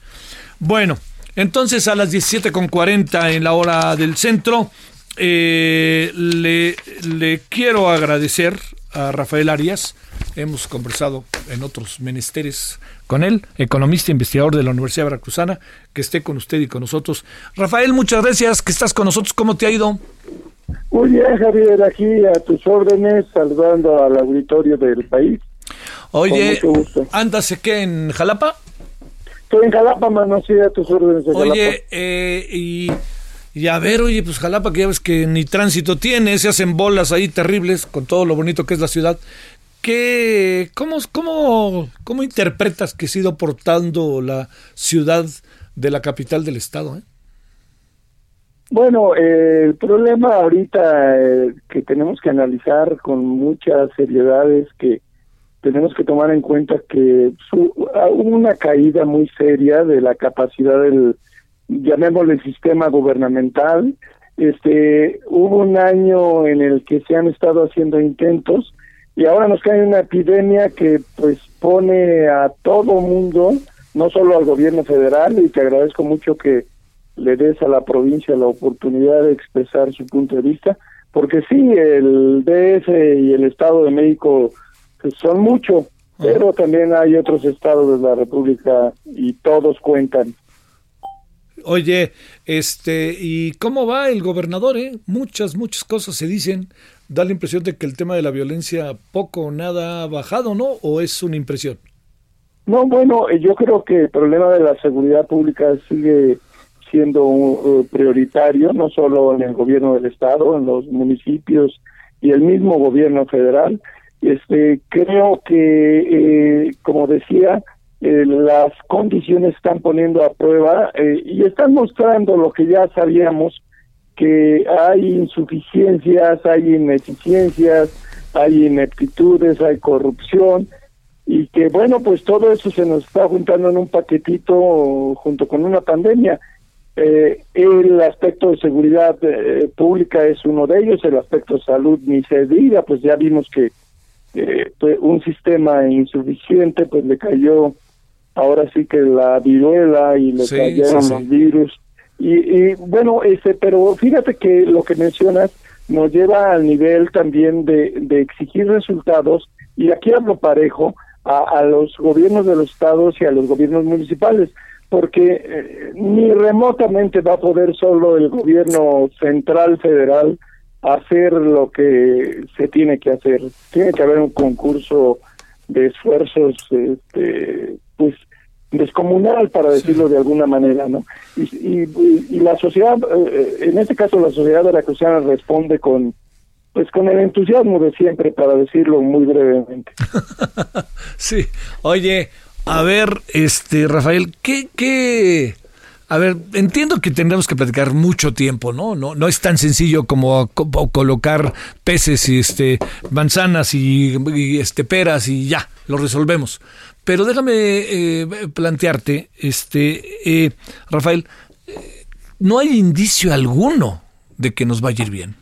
Bueno, entonces a las 17.40 en la hora del centro eh, le, le quiero agradecer a Rafael Arias. Hemos conversado en otros menesteres con él, economista e investigador de la Universidad Veracruzana, que esté con usted y con nosotros. Rafael, muchas gracias que estás con nosotros. ¿Cómo te ha ido? Muy bien, Javier, aquí a tus órdenes, saludando al auditorio del país. Oye, ¿andas qué en Jalapa? Estoy en Jalapa, mano, sí, a tus órdenes. oye, eh, y, y, a ver, oye, pues Jalapa, que ya ves que ni tránsito tiene, se hacen bolas ahí terribles con todo lo bonito que es la ciudad. ¿Qué, cómo, cómo, ¿Cómo interpretas que se ha ido portando la ciudad de la capital del estado? Eh? Bueno, eh, el problema ahorita eh, que tenemos que analizar con mucha seriedad es que tenemos que tomar en cuenta que hubo una caída muy seria de la capacidad del, llamémosle, sistema gubernamental. Este, hubo un año en el que se han estado haciendo intentos y ahora nos cae una epidemia que pues pone a todo mundo, no solo al gobierno federal, y te agradezco mucho que le des a la provincia la oportunidad de expresar su punto de vista, porque sí, el DF y el Estado de México pues, son mucho, pero también hay otros estados de la República y todos cuentan. Oye, este, ¿y cómo va el gobernador? Eh? Muchas, muchas cosas se dicen. Da la impresión de que el tema de la violencia poco o nada ha bajado, ¿no? ¿O es una impresión? No, bueno, yo creo que el problema de la seguridad pública sigue siendo uh, prioritario, no solo en el gobierno del estado, en los municipios y el mismo gobierno federal. Este, creo que, eh, como decía, eh, las condiciones están poniendo a prueba eh, y están mostrando lo que ya sabíamos, que hay insuficiencias, hay ineficiencias, hay ineptitudes, hay corrupción y que bueno, pues todo eso se nos está juntando en un paquetito junto con una pandemia. Eh, el aspecto de seguridad eh, pública es uno de ellos, el aspecto de salud ni se diga, pues ya vimos que eh, un sistema insuficiente pues le cayó ahora sí que la viruela y le cayeron los virus y, y, bueno este pero fíjate que lo que mencionas nos lleva al nivel también de, de exigir resultados y aquí hablo parejo a, a los gobiernos de los estados y a los gobiernos municipales porque eh, ni remotamente va a poder solo el gobierno central federal hacer lo que se tiene que hacer. Tiene que haber un concurso de esfuerzos, este, pues descomunal, para decirlo de alguna manera, ¿no? Y, y, la sociedad, eh, en este caso la sociedad veracruzana responde con, pues con el entusiasmo de siempre, para decirlo muy brevemente. sí, oye, a ver, este, Rafael, ¿qué, qué? A ver, entiendo que tendremos que platicar mucho tiempo, ¿no? No, no es tan sencillo como, colocar peces y este manzanas y, este peras y ya, lo resolvemos. Pero déjame eh, plantearte, este, eh, Rafael, no hay indicio alguno de que nos vaya a ir bien.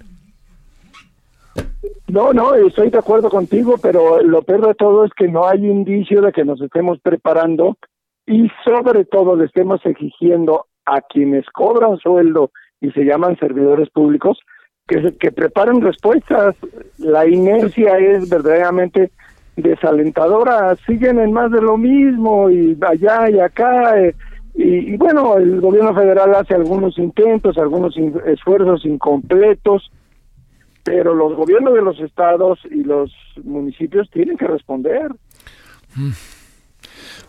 No, no, estoy de acuerdo contigo, pero lo peor de todo es que no hay indicio de que nos estemos preparando y sobre todo le estemos exigiendo a quienes cobran sueldo y se llaman servidores públicos que, que preparen respuestas. La inercia es verdaderamente desalentadora, siguen en más de lo mismo y allá y acá. Eh, y, y, bueno, el gobierno federal hace algunos intentos, algunos esfuerzos incompletos, pero los gobiernos de los estados y los municipios tienen que responder. Mm.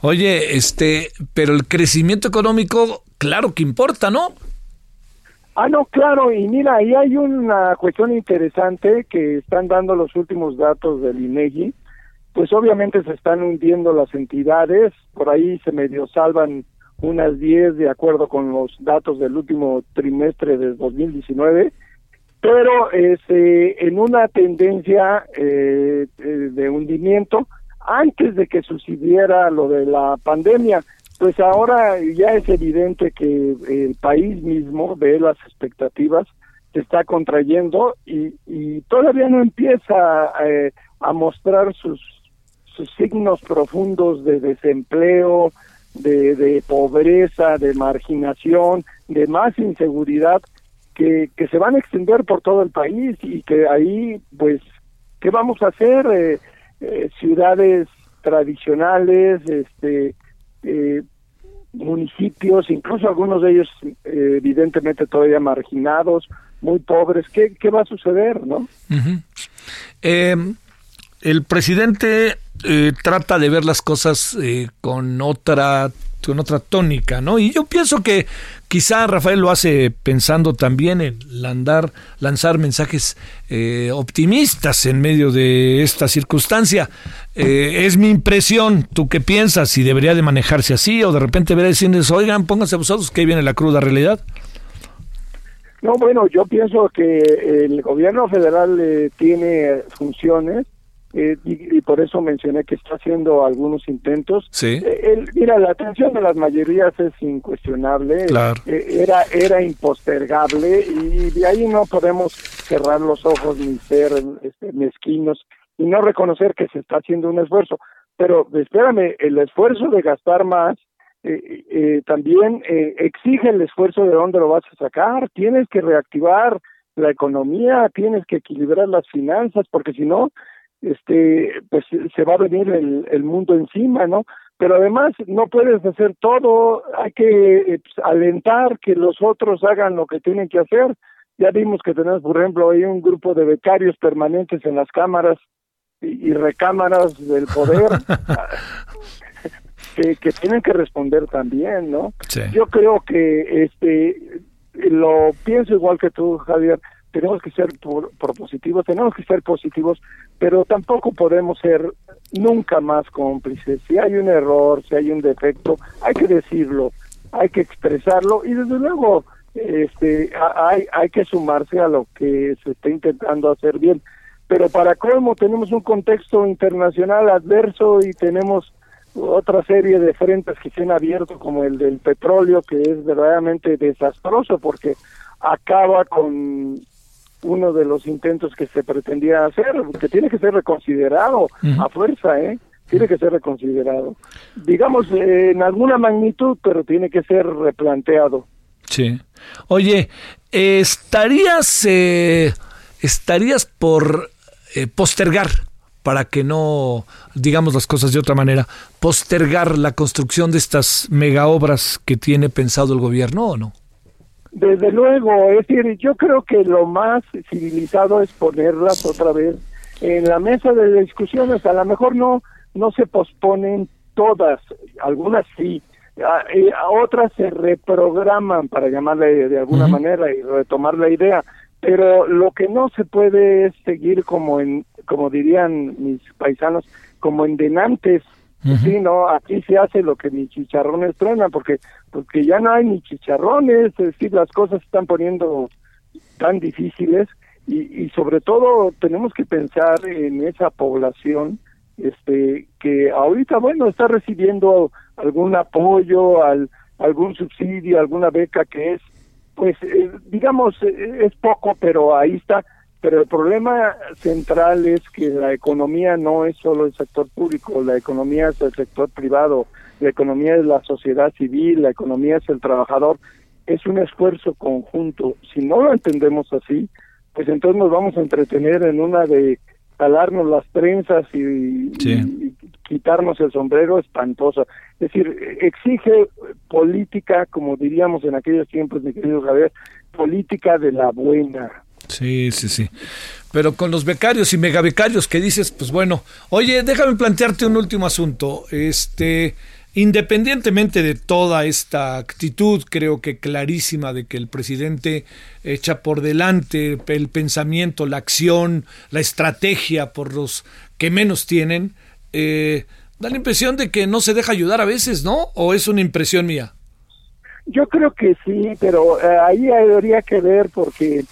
Oye, este, pero el crecimiento económico, claro que importa, ¿no? Ah, no, claro, y mira, ahí hay una cuestión interesante que están dando los últimos datos del INEGI. Pues obviamente se están hundiendo las entidades, por ahí se medio salvan unas 10 de acuerdo con los datos del último trimestre de 2019 pero este, en una tendencia eh, eh, de hundimiento antes de que sucediera lo de la pandemia. Pues ahora ya es evidente que el país mismo ve las expectativas se está contrayendo y, y todavía no empieza eh, a mostrar sus, sus signos profundos de desempleo, de, de pobreza, de marginación, de más inseguridad que, que se van a extender por todo el país y que ahí, pues, ¿qué vamos a hacer? Eh, eh, ciudades tradicionales, este, eh, municipios, incluso algunos de ellos evidentemente todavía marginados, muy pobres. ¿Qué, qué va a suceder, no? El presidente eh, trata de ver las cosas eh, con otra con otra tónica, ¿no? Y yo pienso que quizá Rafael lo hace pensando también en landar, lanzar mensajes eh, optimistas en medio de esta circunstancia. Eh, es mi impresión, ¿tú qué piensas? Si debería de manejarse así o de repente veré decirles, oigan, pónganse vosotros que ahí viene la cruda realidad. No, bueno, yo pienso que el gobierno federal eh, tiene funciones eh, y, y por eso mencioné que está haciendo algunos intentos. Sí. Eh, el- mira, la atención de las mayorías es incuestionable, Claro. eh, era era impostergable y de ahí no podemos cerrar los ojos ni ser este, mezquinos y no reconocer que se está haciendo un esfuerzo. Pero espérame, el esfuerzo de gastar más eh, eh, también eh, exige el esfuerzo de dónde lo vas a sacar. Tienes que reactivar la economía, tienes que equilibrar las finanzas, porque si no, este, pues se va a venir el, el mundo encima, ¿no? Pero además no puedes hacer todo, hay que eh, pues, alentar que los otros hagan lo que tienen que hacer. Ya vimos que tenemos, por ejemplo, hay un grupo de becarios permanentes en las cámaras y, y recámaras del poder que, que tienen que responder también, ¿no? Sí. Yo creo que este lo pienso igual que tú, Javier. Tenemos que ser por- propositivos, tenemos que ser positivos, pero tampoco podemos ser nunca más cómplices. Si hay un error, si hay un defecto, hay que decirlo, hay que expresarlo y desde luego este hay hay que sumarse a lo que se está intentando hacer bien. Pero para colmo tenemos un contexto internacional adverso y tenemos otra serie de frentes que se han abierto como el del petróleo que es verdaderamente desastroso porque acaba con uno de los intentos que se pretendía hacer que tiene que ser reconsiderado a fuerza eh tiene que ser reconsiderado digamos eh, en alguna magnitud pero tiene que ser replanteado Sí. Oye, ¿estarías, eh, estarías por eh, postergar, para que no digamos las cosas de otra manera, postergar la construcción de estas mega obras que tiene pensado el gobierno o no? Desde luego, es decir, yo creo que lo más civilizado es ponerlas otra vez en la mesa de discusiones. A lo mejor no no se posponen todas, algunas sí, a, a otras se reprograman para llamarle de alguna manera y retomar la idea. Pero lo que no se puede es seguir como en, como dirían mis paisanos, como en denantes. Ujú. Sí, no, aquí se hace lo que ni chicharrones truenan, porque porque ya no hay ni chicharrones, es decir, las cosas se están poniendo tan difíciles y, y sobre todo tenemos que pensar en esa población este que ahorita bueno está recibiendo algún apoyo al algún subsidio alguna beca que es pues eh, digamos eh, es poco pero ahí está pero el problema central es que la economía no es solo el sector público la economía es el sector privado la economía es la sociedad civil la economía es el trabajador es un esfuerzo conjunto si no lo entendemos así pues entonces nos vamos a entretener en una de calarnos las trenzas y, Sí. y quitarnos el sombrero espantoso. Es decir, exige política, como diríamos en aquellos tiempos, mi querido Javier, política de la buena. Sí, sí, sí. Pero con los becarios y megabecarios que dices, pues bueno, oye, déjame plantearte un último asunto. Este, independientemente de toda esta actitud, creo que clarísima de que el presidente echa por delante el pensamiento, la acción, la estrategia por los que menos tienen, eh, da la impresión de que no se deja ayudar a veces, ¿no? ¿O es una impresión mía? Yo creo que sí, pero eh, ahí habría que ver porque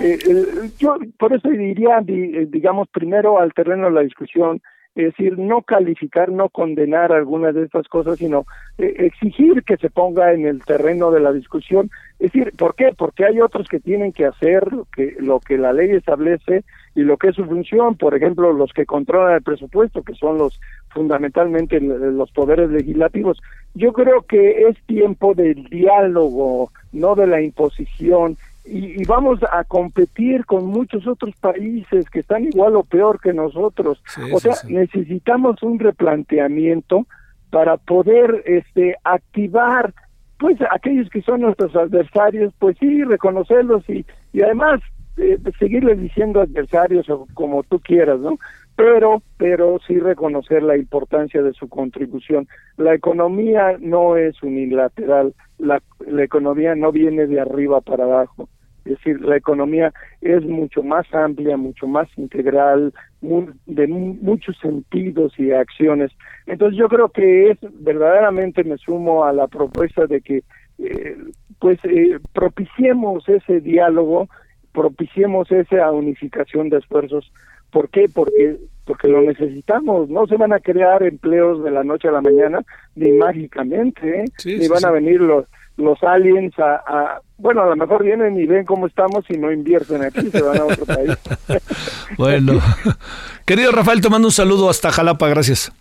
eh, yo por eso diría, di- eh, digamos, primero al terreno de la discusión, es decir, no calificar, no condenar algunas de estas cosas, sino eh, exigir que se ponga en el terreno de la discusión. Es decir, ¿por qué? Porque hay otros que tienen que hacer lo que, lo que la ley establece y lo que es su función, por ejemplo, los que controlan el presupuesto, que son los fundamentalmente los poderes legislativos. Yo creo que es tiempo del diálogo, no de la imposición, y, vamos a competir con muchos otros países que están igual o peor que nosotros. o sea, necesitamos un replanteamiento para poder este activar pues aquellos que son nuestros adversarios, pues sí, reconocerlos y, y además eh, seguirles diciendo adversarios o como tú quieras, ¿no? Pero, pero sí reconocer la importancia de su contribución. La economía no es unilateral, la, la economía no viene de arriba para abajo. Es decir, la economía es mucho más amplia, mucho más integral, de muchos sentidos y acciones. Entonces yo creo que es verdaderamente me sumo a la propuesta de que eh, pues eh, propiciemos ese diálogo, propiciemos esa unificación de esfuerzos. ¿Por qué? Porque porque lo necesitamos. No se van a crear empleos de la noche a la mañana ni mágicamente, ¿eh? ni van a venir los los aliens a, bueno, a lo mejor vienen y ven cómo estamos y no invierten aquí, se van a otro país. bueno, querido Rafael, te mando un saludo hasta Jalapa, gracias.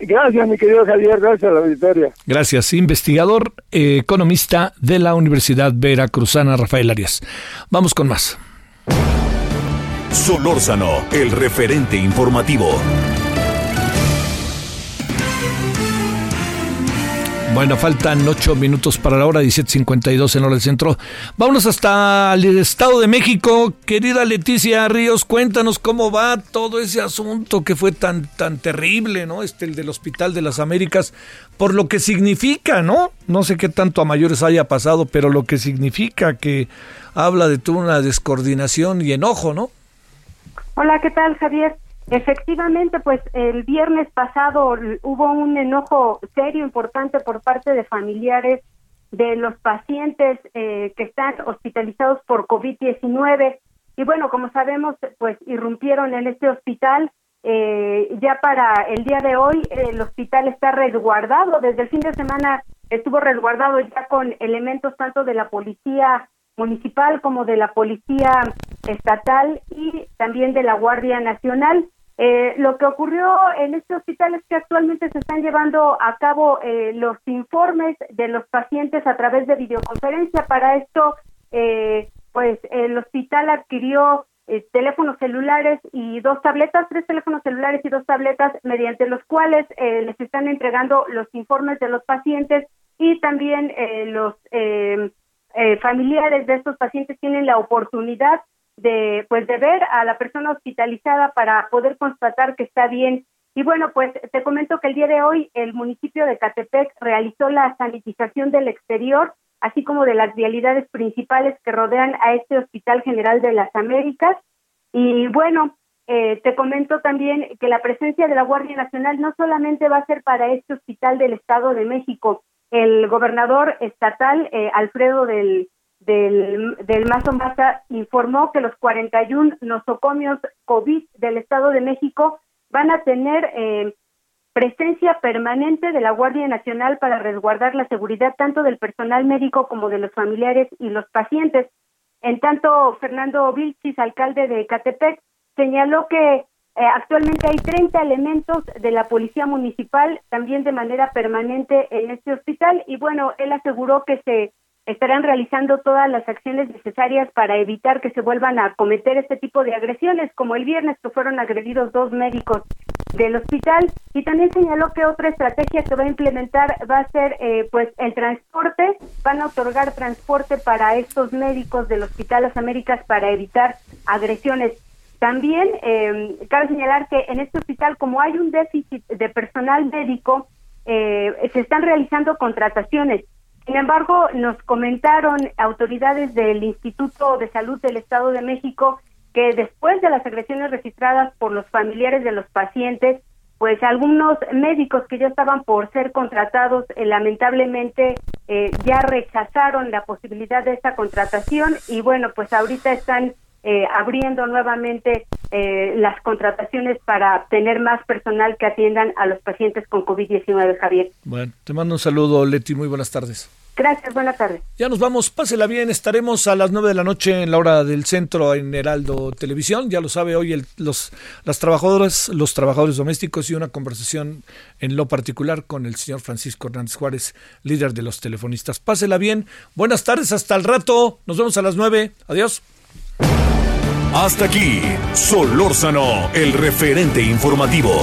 Gracias, mi querido Javier, gracias a la auditoria. Gracias, investigador, eh, economista de la Universidad Veracruzana, Rafael Arias. Vamos con más. Solórzano, el referente informativo. Bueno, faltan ocho minutos para la hora, 17.52 en hora del centro. Vámonos hasta el Estado de México. Querida Leticia Ríos, cuéntanos cómo va todo ese asunto que fue tan, tan terrible, ¿no? Este, el del Hospital de las Américas, por lo que significa, ¿no? No sé qué tanto a mayores haya pasado, pero lo que significa que habla de toda una descoordinación y enojo, ¿no? Hola, ¿qué tal, Javier? Efectivamente, pues el viernes pasado hubo un enojo serio, importante por parte de familiares de los pacientes eh, que están hospitalizados por COVID-19. Y bueno, como sabemos, pues irrumpieron en este hospital. Eh, ya para el día de hoy, el hospital está resguardado. Desde el fin de semana estuvo resguardado ya con elementos tanto de la policía municipal como de la policía estatal y también de la Guardia Nacional. Eh, lo que ocurrió en este hospital es que actualmente se están llevando a cabo eh, los informes de los pacientes a través de videoconferencia. Para esto, eh, pues el hospital adquirió teléfonos celulares y dos tabletas, tres teléfonos celulares y dos tabletas, mediante los cuales les están entregando los informes de los pacientes y también los familiares de estos pacientes tienen la oportunidad de pues de ver a la persona hospitalizada para poder constatar que está bien. Y bueno, pues te comento que el día de hoy el municipio de Catepec realizó la sanitización del exterior, así como de las vialidades principales que rodean a este Hospital General de las Américas. Y bueno, eh, te comento también que la presencia de la Guardia Nacional no solamente va a ser para este hospital del Estado de México. El gobernador estatal, eh, Alfredo del del, del Mazo Maza informó que los 41 nosocomios COVID del Estado de México van a tener eh, presencia permanente de la Guardia Nacional para resguardar la seguridad tanto del personal médico como de los familiares y los pacientes. En tanto, Fernando Vilchis, alcalde de Catepec, señaló que eh, actualmente hay 30 elementos de la Policía Municipal también de manera permanente en este hospital y bueno, él aseguró que se estarán realizando todas las acciones necesarias para evitar que se vuelvan a cometer este tipo de agresiones, como el viernes que fueron agredidos dos médicos del hospital. Y también señaló que otra estrategia que va a implementar va a ser eh, pues el transporte, van a otorgar transporte para estos médicos del Hospital Las Américas para evitar agresiones. También eh, cabe señalar que en este hospital, como hay un déficit de personal médico, eh, se están realizando contrataciones sin embargo, nos comentaron autoridades del Instituto de Salud del Estado de México que después de las agresiones registradas por los familiares de los pacientes, pues algunos médicos que ya estaban por ser contratados eh, lamentablemente eh, ya rechazaron la posibilidad de esta contratación y bueno, pues ahorita están eh, abriendo nuevamente eh, las contrataciones para tener más personal que atiendan a los pacientes con COVID-19, Javier. Bueno, te mando un saludo, Leti, muy buenas tardes. Gracias, buenas tardes. Ya nos vamos, pásela bien, estaremos a las nueve de la noche en la hora del centro en Heraldo Televisión, ya lo sabe hoy el, los, las trabajadoras, los trabajadores domésticos y una conversación en lo particular con el señor Francisco Hernández Juárez, líder de los telefonistas. Pásela bien, buenas tardes, hasta el rato, nos vemos a las nueve, adiós. Hasta aquí, Solórzano, el referente informativo.